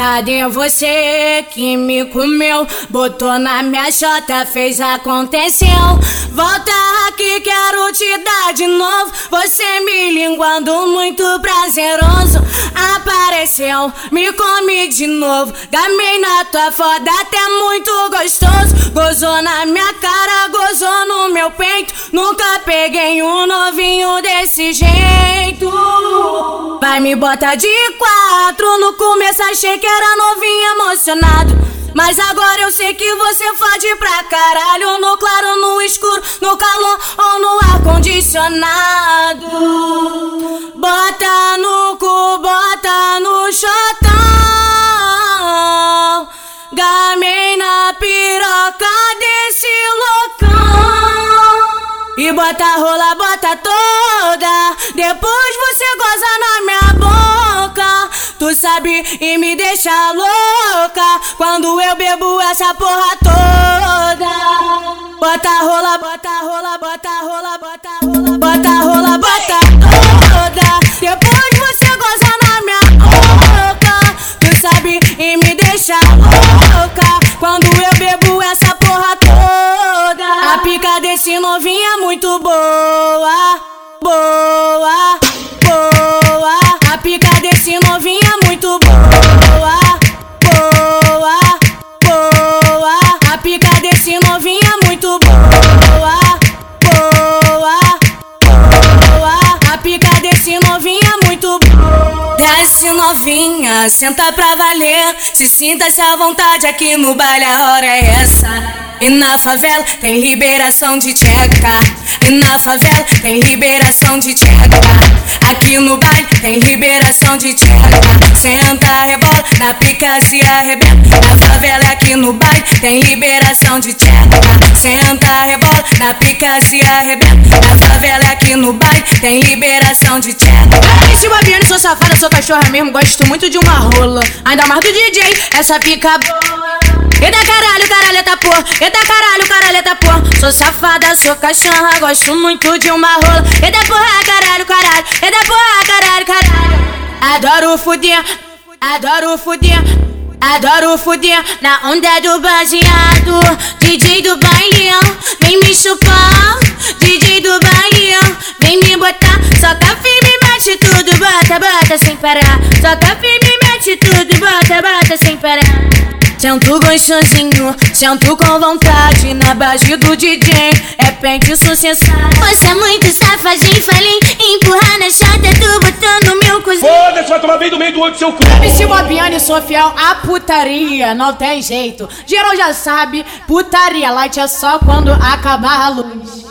Cadê você que me comeu? Botou na minha chota, fez aconteceu. Volta aqui, quero te dar de novo. Você me linguando muito prazeroso. Apareceu, me come de novo. Gamei na tua foda, até muito gostoso. Gozou na minha cara, gozou no meu peito. Nunca peguei um novinho desse jeito. Vai me bota de quatro. No começo achei que era novinho emocionado. Mas agora eu sei que você fode pra caralho. No claro, no escuro, no calor ou no ar condicionado. Bota no cu, bota no chotão. Gamei na piroca desse loucão. E bota rola, bota toda. Depois sabe e me deixa louca. Quando eu bebo essa porra toda. Bota rola, bota rola, bota rola, bota rola, bota rola, bota toda. Depois você goza na minha boca. Tu sabe e me deixa louca. Quando eu bebo essa porra toda. A pica desse novinho é muito boa, boa. Desce novinha, senta pra valer. Se sinta-se à vontade aqui no baile, a hora é essa. E na favela tem liberação de tcheca. E na favela tem liberação de tcheca. Aqui no baile tem liberação de tcheca. Senta, rebola, na pica se arrebenta. Na favela aqui no baile tem liberação de tcheca. Senta, rebola, na pica se arrebenta. Na favela aqui no baile tem liberação de tcheca. Esse Babiane, sou safada, sou cachorra mesmo, gosto muito de uma rola. Ainda mais do DJ, essa pica boa. Eita caralho, caralheta porra. Eita caralho, caralheta porra. Sou safada, sou cachorra, gosto muito de uma rola. Eita porra, caralho, caralho. Eita porra, caralho, caralho. Adoro fuder, adoro fuder. Adoro fuder na onda do baseado. DJ do bailão, vem me chupar. DJ do bailão, vem me botar. Soca firme, mete tudo, bota, bota sem parar. Soca firme, mete tudo, Sento gostosinho, sento com vontade Na base do DJ, é pente sucessão Você é muito safadinho, falei empurrar na chata Tu botando meu cozinho. Foda-se, vai tomar bem do meio do olho do seu cu. MC Bobiane, sou fiel à putaria, não tem jeito. Geral já sabe, putaria light é só quando acabar a luz